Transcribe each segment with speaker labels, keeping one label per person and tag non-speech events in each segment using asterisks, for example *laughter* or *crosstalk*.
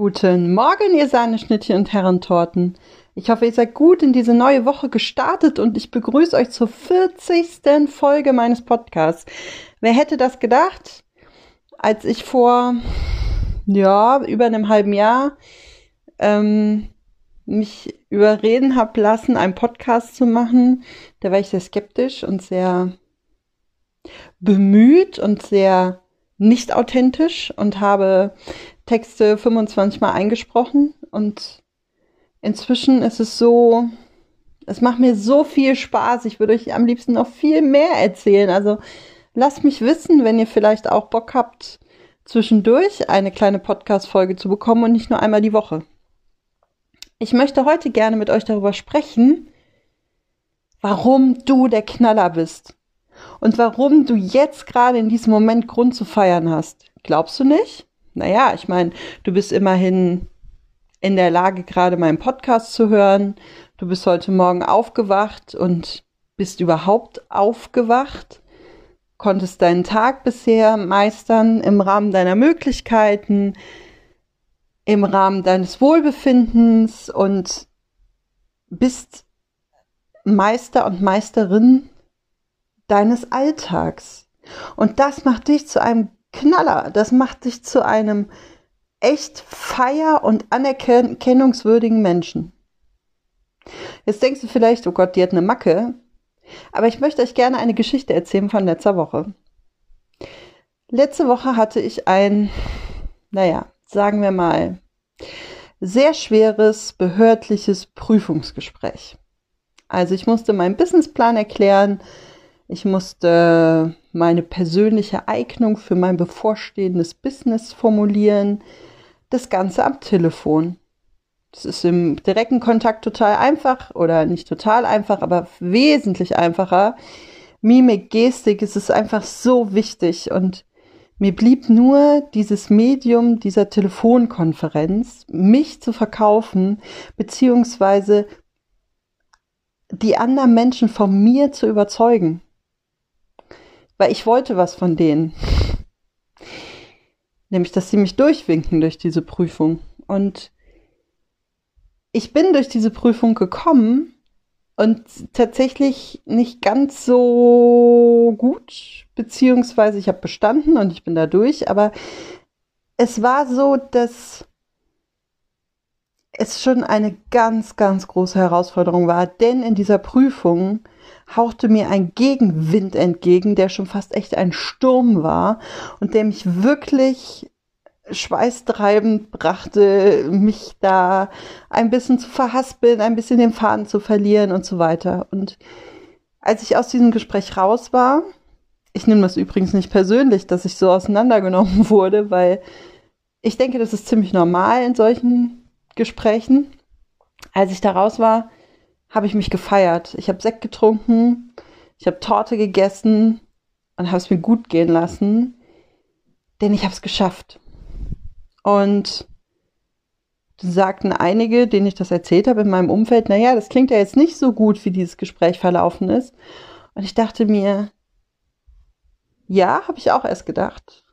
Speaker 1: Guten Morgen, ihr Sahneschnittchen und Herrentorten. Ich hoffe, ihr seid gut in diese neue Woche gestartet und ich begrüße euch zur 40. Folge meines Podcasts. Wer hätte das gedacht, als ich vor, ja, über einem halben Jahr ähm, mich überreden habe lassen, einen Podcast zu machen, da war ich sehr skeptisch und sehr bemüht und sehr nicht authentisch und habe Texte 25 Mal eingesprochen und inzwischen ist es so, es macht mir so viel Spaß. Ich würde euch am liebsten noch viel mehr erzählen. Also lasst mich wissen, wenn ihr vielleicht auch Bock habt, zwischendurch eine kleine Podcast-Folge zu bekommen und nicht nur einmal die Woche. Ich möchte heute gerne mit euch darüber sprechen, warum du der Knaller bist und warum du jetzt gerade in diesem Moment Grund zu feiern hast. Glaubst du nicht? Naja, ich meine, du bist immerhin in der Lage, gerade meinen Podcast zu hören. Du bist heute Morgen aufgewacht und bist überhaupt aufgewacht, konntest deinen Tag bisher meistern im Rahmen deiner Möglichkeiten, im Rahmen deines Wohlbefindens und bist Meister und Meisterin deines Alltags. Und das macht dich zu einem Knaller. Das macht dich zu einem echt feier- und anerkennungswürdigen Menschen. Jetzt denkst du vielleicht, oh Gott, die hat eine Macke. Aber ich möchte euch gerne eine Geschichte erzählen von letzter Woche. Letzte Woche hatte ich ein, naja, sagen wir mal, sehr schweres behördliches Prüfungsgespräch. Also ich musste meinen Businessplan erklären, ich musste meine persönliche Eignung für mein bevorstehendes Business formulieren. Das Ganze am Telefon. Das ist im direkten Kontakt total einfach oder nicht total einfach, aber wesentlich einfacher. Mimik, Gestik, es ist einfach so wichtig und mir blieb nur dieses Medium dieser Telefonkonferenz, mich zu verkaufen, beziehungsweise die anderen Menschen von mir zu überzeugen weil ich wollte was von denen. Nämlich, dass sie mich durchwinken durch diese Prüfung. Und ich bin durch diese Prüfung gekommen und tatsächlich nicht ganz so gut, beziehungsweise ich habe bestanden und ich bin da durch, aber es war so, dass es schon eine ganz, ganz große Herausforderung war, denn in dieser Prüfung hauchte mir ein Gegenwind entgegen, der schon fast echt ein Sturm war und der mich wirklich schweißtreibend brachte, mich da ein bisschen zu verhaspeln, ein bisschen den Faden zu verlieren und so weiter. Und als ich aus diesem Gespräch raus war, ich nehme das übrigens nicht persönlich, dass ich so auseinandergenommen *laughs* wurde, weil ich denke, das ist ziemlich normal in solchen Gesprächen. Als ich da raus war, habe ich mich gefeiert. Ich habe Sekt getrunken, ich habe Torte gegessen und habe es mir gut gehen lassen, denn ich habe es geschafft. Und sagten einige, denen ich das erzählt habe in meinem Umfeld, naja, das klingt ja jetzt nicht so gut, wie dieses Gespräch verlaufen ist. Und ich dachte mir, ja, habe ich auch erst gedacht.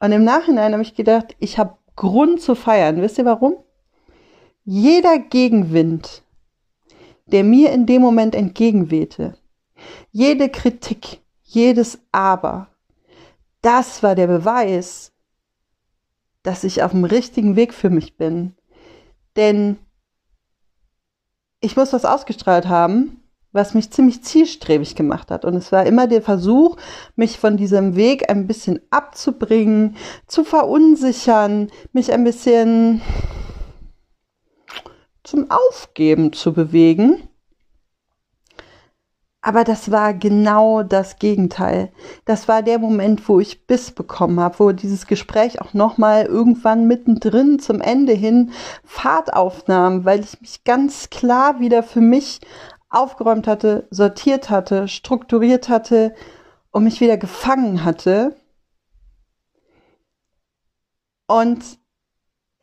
Speaker 1: Und im Nachhinein habe ich gedacht, ich habe Grund zu feiern. Wisst ihr warum? Jeder Gegenwind, der mir in dem Moment entgegenwehte. Jede Kritik, jedes Aber, das war der Beweis, dass ich auf dem richtigen Weg für mich bin. Denn ich muss was ausgestrahlt haben, was mich ziemlich zielstrebig gemacht hat. Und es war immer der Versuch, mich von diesem Weg ein bisschen abzubringen, zu verunsichern, mich ein bisschen zum Aufgeben zu bewegen. Aber das war genau das Gegenteil. Das war der Moment, wo ich Biss bekommen habe, wo dieses Gespräch auch nochmal irgendwann mittendrin zum Ende hin Fahrt aufnahm, weil ich mich ganz klar wieder für mich aufgeräumt hatte, sortiert hatte, strukturiert hatte und mich wieder gefangen hatte. Und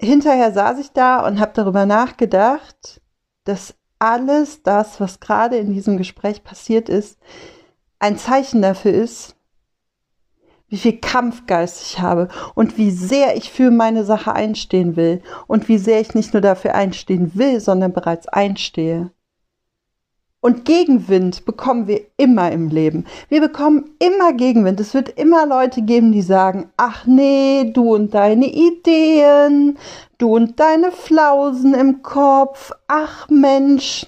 Speaker 1: hinterher saß ich da und habe darüber nachgedacht, dass alles das, was gerade in diesem Gespräch passiert ist, ein Zeichen dafür ist, wie viel Kampfgeist ich habe und wie sehr ich für meine Sache einstehen will und wie sehr ich nicht nur dafür einstehen will, sondern bereits einstehe. Und Gegenwind bekommen wir immer im Leben. Wir bekommen immer Gegenwind. Es wird immer Leute geben, die sagen, ach nee, du und deine Ideen, du und deine Flausen im Kopf, ach Mensch.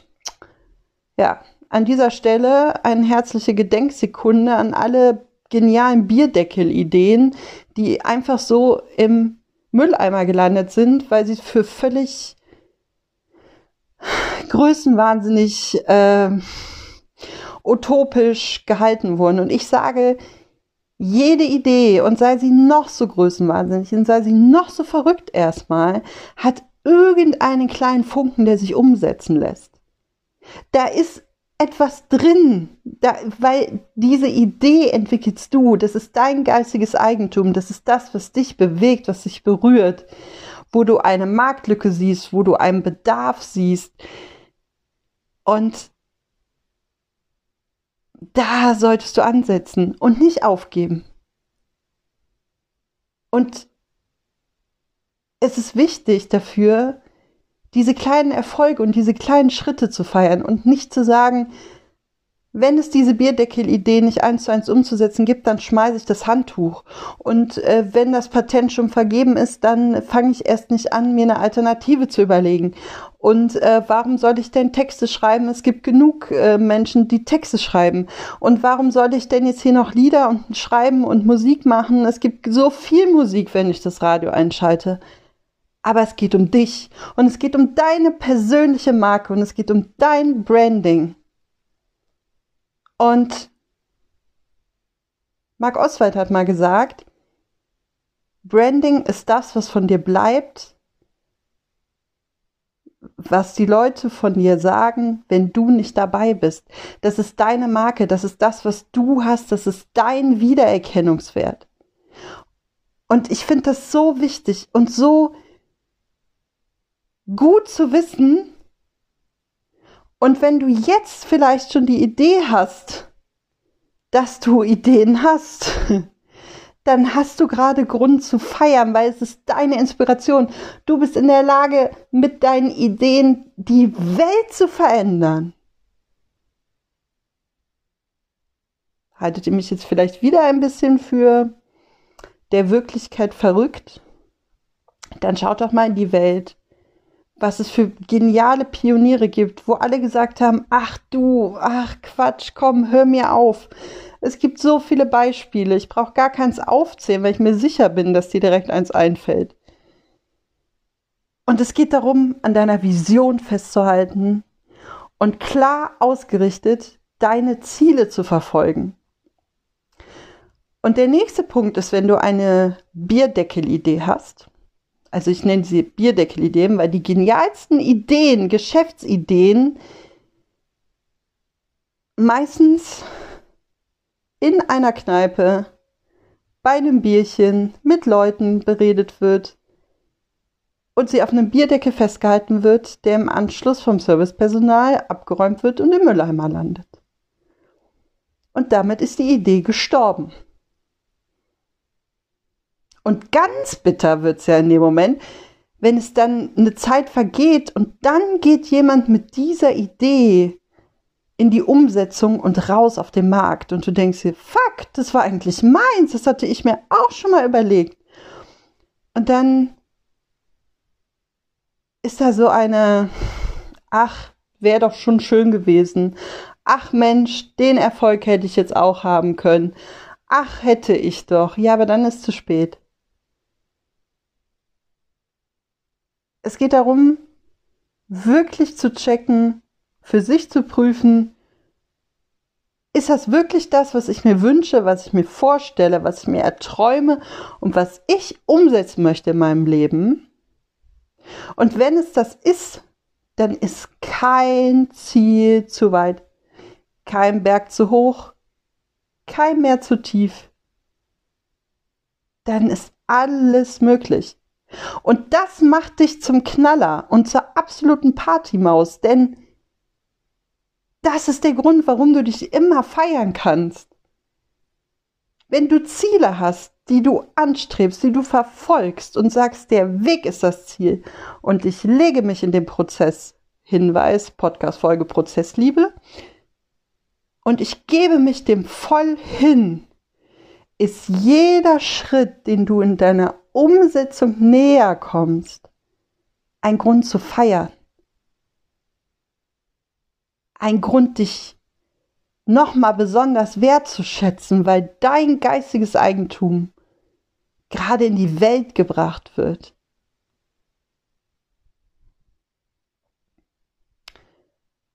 Speaker 1: Ja, an dieser Stelle eine herzliche Gedenksekunde an alle genialen Bierdeckel-Ideen, die einfach so im Mülleimer gelandet sind, weil sie für völlig größenwahnsinnig äh, utopisch gehalten wurden. Und ich sage, jede Idee, und sei sie noch so größenwahnsinnig und sei sie noch so verrückt erstmal, hat irgendeinen kleinen Funken, der sich umsetzen lässt. Da ist etwas drin, da, weil diese Idee entwickelst du, das ist dein geistiges Eigentum, das ist das, was dich bewegt, was dich berührt, wo du eine Marktlücke siehst, wo du einen Bedarf siehst. Und da solltest du ansetzen und nicht aufgeben. Und es ist wichtig dafür, diese kleinen Erfolge und diese kleinen Schritte zu feiern und nicht zu sagen, wenn es diese Bierdeckel-Idee nicht eins zu eins umzusetzen gibt, dann schmeiße ich das Handtuch. Und äh, wenn das Patent schon vergeben ist, dann fange ich erst nicht an, mir eine Alternative zu überlegen. Und äh, warum soll ich denn Texte schreiben? Es gibt genug äh, Menschen, die Texte schreiben. Und warum soll ich denn jetzt hier noch Lieder und schreiben und Musik machen? Es gibt so viel Musik, wenn ich das Radio einschalte aber es geht um dich und es geht um deine persönliche Marke und es geht um dein Branding. Und Mark Oswald hat mal gesagt, Branding ist das, was von dir bleibt, was die Leute von dir sagen, wenn du nicht dabei bist. Das ist deine Marke, das ist das, was du hast, das ist dein Wiedererkennungswert. Und ich finde das so wichtig und so gut zu wissen. Und wenn du jetzt vielleicht schon die Idee hast, dass du Ideen hast, *laughs* dann hast du gerade Grund zu feiern, weil es ist deine Inspiration. Du bist in der Lage, mit deinen Ideen die Welt zu verändern. Haltet ihr mich jetzt vielleicht wieder ein bisschen für der Wirklichkeit verrückt? Dann schaut doch mal in die Welt was es für geniale Pioniere gibt, wo alle gesagt haben, ach du, ach Quatsch, komm, hör mir auf. Es gibt so viele Beispiele, ich brauche gar keins aufzählen, weil ich mir sicher bin, dass dir direkt eins einfällt. Und es geht darum, an deiner Vision festzuhalten und klar ausgerichtet deine Ziele zu verfolgen. Und der nächste Punkt ist, wenn du eine Bierdeckel-Idee hast, also ich nenne sie Bierdeckel-Ideen, weil die genialsten Ideen, Geschäftsideen meistens in einer Kneipe bei einem Bierchen mit Leuten beredet wird und sie auf einem Bierdeckel festgehalten wird, der im Anschluss vom Servicepersonal abgeräumt wird und im Mülleimer landet. Und damit ist die Idee gestorben. Und ganz bitter wird's ja in dem Moment, wenn es dann eine Zeit vergeht und dann geht jemand mit dieser Idee in die Umsetzung und raus auf den Markt und du denkst dir, fuck, das war eigentlich meins, das hatte ich mir auch schon mal überlegt. Und dann ist da so eine, ach, wäre doch schon schön gewesen. Ach Mensch, den Erfolg hätte ich jetzt auch haben können. Ach, hätte ich doch. Ja, aber dann ist zu spät. Es geht darum, wirklich zu checken, für sich zu prüfen, ist das wirklich das, was ich mir wünsche, was ich mir vorstelle, was ich mir erträume und was ich umsetzen möchte in meinem Leben? Und wenn es das ist, dann ist kein Ziel zu weit, kein Berg zu hoch, kein Meer zu tief. Dann ist alles möglich. Und das macht dich zum Knaller und zur absoluten Partymaus, denn das ist der Grund, warum du dich immer feiern kannst. Wenn du Ziele hast, die du anstrebst, die du verfolgst und sagst, der Weg ist das Ziel und ich lege mich in den Prozess, Hinweis, Podcast-Folge Prozessliebe, und ich gebe mich dem voll hin, ist jeder Schritt, den du in deiner Umsetzung näher kommst, ein Grund zu feiern. Ein Grund, dich nochmal besonders wertzuschätzen, weil dein geistiges Eigentum gerade in die Welt gebracht wird.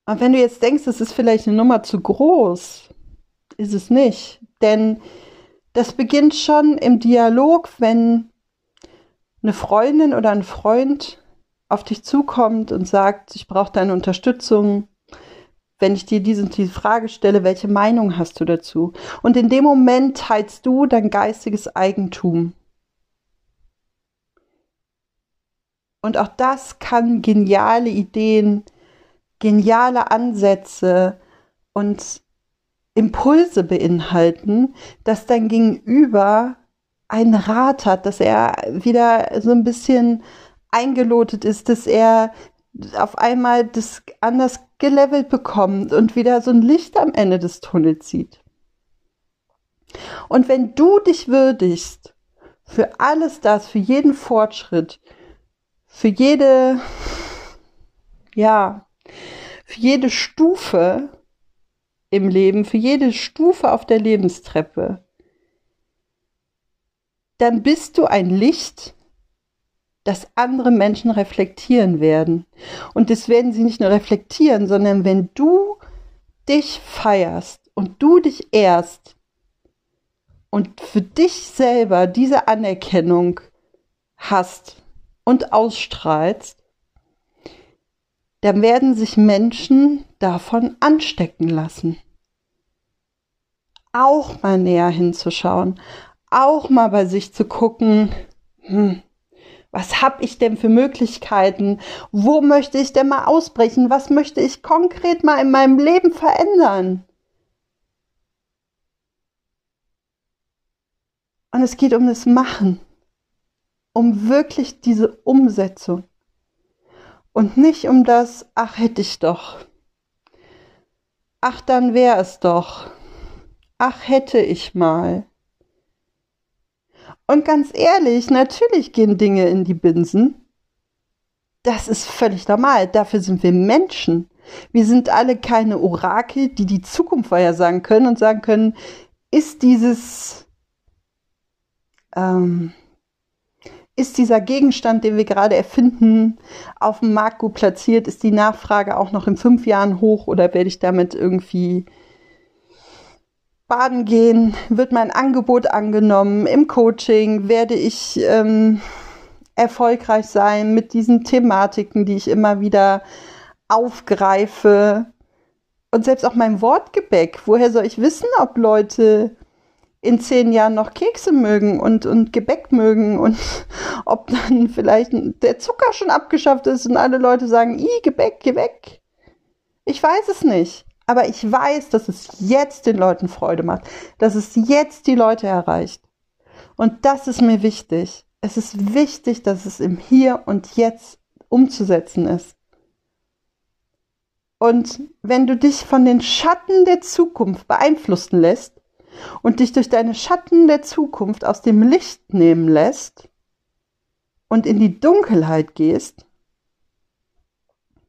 Speaker 1: Und wenn du jetzt denkst, es ist vielleicht eine Nummer zu groß, ist es nicht. Denn das beginnt schon im Dialog, wenn eine Freundin oder ein Freund auf dich zukommt und sagt, ich brauche deine Unterstützung, wenn ich dir diese, diese Frage stelle, welche Meinung hast du dazu? Und in dem Moment teilst du dein geistiges Eigentum. Und auch das kann geniale Ideen, geniale Ansätze und Impulse beinhalten, dass dein Gegenüber einen Rat hat, dass er wieder so ein bisschen eingelotet ist, dass er auf einmal das anders gelevelt bekommt und wieder so ein Licht am Ende des Tunnels sieht. Und wenn du dich würdigst für alles das, für jeden Fortschritt, für jede, ja, für jede Stufe im Leben, für jede Stufe auf der Lebenstreppe, dann bist du ein Licht, das andere Menschen reflektieren werden. Und das werden sie nicht nur reflektieren, sondern wenn du dich feierst und du dich ehrst und für dich selber diese Anerkennung hast und ausstrahlst, dann werden sich Menschen davon anstecken lassen. Auch mal näher hinzuschauen, auch mal bei sich zu gucken, hm, was habe ich denn für Möglichkeiten? Wo möchte ich denn mal ausbrechen? Was möchte ich konkret mal in meinem Leben verändern? Und es geht um das Machen, um wirklich diese Umsetzung und nicht um das, ach hätte ich doch, ach dann wäre es doch, ach hätte ich mal. Und ganz ehrlich, natürlich gehen Dinge in die Binsen. Das ist völlig normal. Dafür sind wir Menschen. Wir sind alle keine Orakel, die die Zukunft vorhersagen können und sagen können, ist dieses, ähm, ist dieser Gegenstand, den wir gerade erfinden, auf dem Markt gut platziert? Ist die Nachfrage auch noch in fünf Jahren hoch oder werde ich damit irgendwie baden gehen, wird mein Angebot angenommen, im Coaching werde ich ähm, erfolgreich sein mit diesen Thematiken, die ich immer wieder aufgreife. Und selbst auch mein Wortgebäck, woher soll ich wissen, ob Leute in zehn Jahren noch Kekse mögen und, und Gebäck mögen und *laughs* ob dann vielleicht der Zucker schon abgeschafft ist und alle Leute sagen, i, Gebäck, geh weg. Ich weiß es nicht. Aber ich weiß, dass es jetzt den Leuten Freude macht, dass es jetzt die Leute erreicht. Und das ist mir wichtig. Es ist wichtig, dass es im Hier und Jetzt umzusetzen ist. Und wenn du dich von den Schatten der Zukunft beeinflussen lässt und dich durch deine Schatten der Zukunft aus dem Licht nehmen lässt und in die Dunkelheit gehst,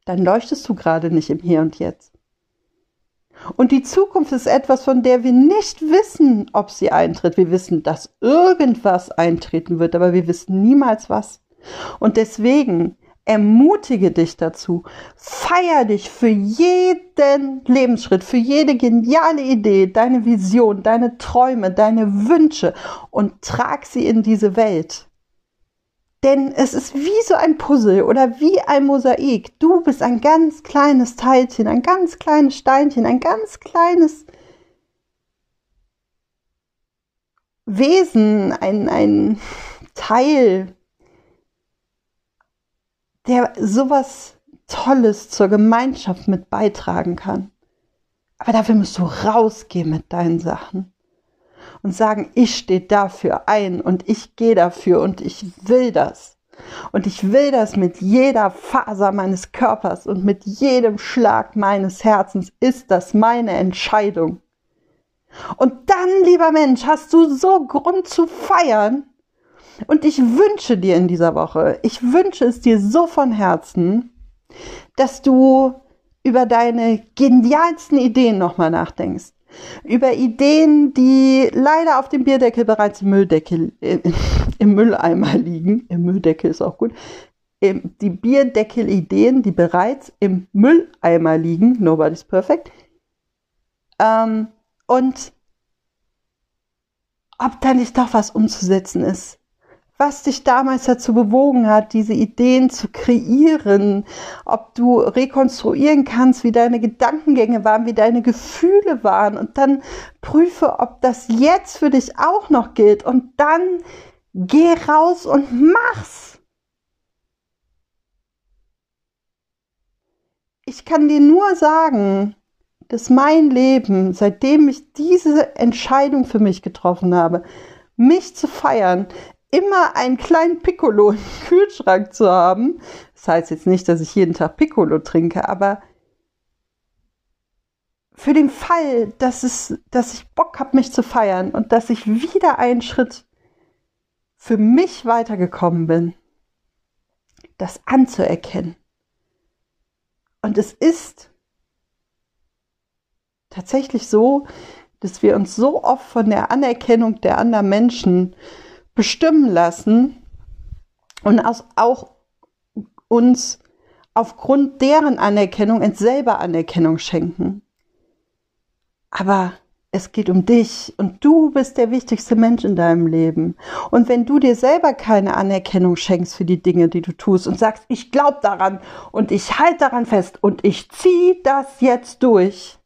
Speaker 1: dann leuchtest du gerade nicht im Hier und Jetzt. Und die Zukunft ist etwas, von der wir nicht wissen, ob sie eintritt. Wir wissen, dass irgendwas eintreten wird, aber wir wissen niemals was. Und deswegen ermutige dich dazu, feier dich für jeden Lebensschritt, für jede geniale Idee, deine Vision, deine Träume, deine Wünsche und trag sie in diese Welt. Denn es ist wie so ein Puzzle oder wie ein Mosaik. Du bist ein ganz kleines Teilchen, ein ganz kleines Steinchen, ein ganz kleines Wesen, ein, ein Teil, der sowas Tolles zur Gemeinschaft mit beitragen kann. Aber dafür musst du rausgehen mit deinen Sachen. und sagen, ich stehe dafür ein und ich gehe dafür und ich will das. Und ich will das mit jeder Faser meines Körpers und mit jedem Schlag meines Herzens ist das meine Entscheidung. Und dann, lieber Mensch, hast du so Grund zu feiern. Und ich wünsche dir in dieser Woche, ich wünsche es dir so von Herzen, dass du über deine genialsten Ideen nochmal nachdenkst. Über Ideen, die leider auf dem Bierdeckel bereits im Mülldeckel, äh, *laughs* im Mülleimer liegen. Im Mülldeckel ist auch gut. Die Bierdeckel-Ideen, die bereits im Mülleimer liegen. Nobody's perfect. Ähm, und ob da nicht doch was umzusetzen ist was dich damals dazu bewogen hat, diese Ideen zu kreieren, ob du rekonstruieren kannst, wie deine Gedankengänge waren, wie deine Gefühle waren und dann prüfe, ob das jetzt für dich auch noch gilt und dann geh raus und mach's. Ich kann dir nur sagen, dass mein Leben, seitdem ich diese Entscheidung für mich getroffen habe, mich zu feiern, immer einen kleinen Piccolo im *laughs* Kühlschrank zu haben. Das heißt jetzt nicht, dass ich jeden Tag Piccolo trinke, aber für den Fall, dass, es, dass ich Bock habe, mich zu feiern und dass ich wieder einen Schritt für mich weitergekommen bin, das anzuerkennen. Und es ist tatsächlich so, dass wir uns so oft von der Anerkennung der anderen Menschen bestimmen lassen und auch uns aufgrund deren Anerkennung uns selber Anerkennung schenken. Aber es geht um dich und du bist der wichtigste Mensch in deinem Leben. Und wenn du dir selber keine Anerkennung schenkst für die Dinge, die du tust und sagst, ich glaube daran und ich halte daran fest und ich ziehe das jetzt durch,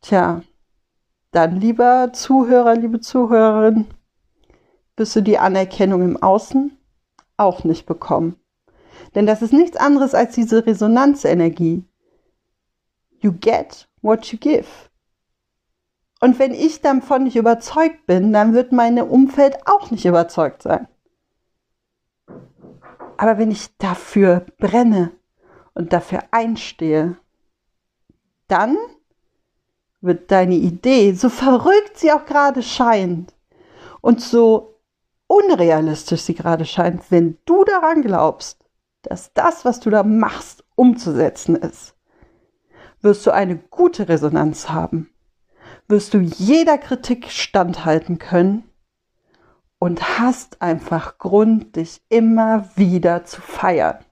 Speaker 1: tja, dann lieber Zuhörer, liebe Zuhörerin, wirst du die Anerkennung im Außen auch nicht bekommen. Denn das ist nichts anderes als diese Resonanzenergie. You get what you give. Und wenn ich davon nicht überzeugt bin, dann wird mein Umfeld auch nicht überzeugt sein. Aber wenn ich dafür brenne und dafür einstehe, dann wird deine Idee, so verrückt sie auch gerade scheint und so unrealistisch sie gerade scheint, wenn du daran glaubst, dass das, was du da machst, umzusetzen ist, wirst du eine gute Resonanz haben, wirst du jeder Kritik standhalten können und hast einfach Grund, dich immer wieder zu feiern.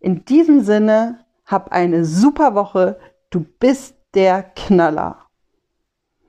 Speaker 1: In diesem Sinne, hab eine super Woche, du bist der Knaller.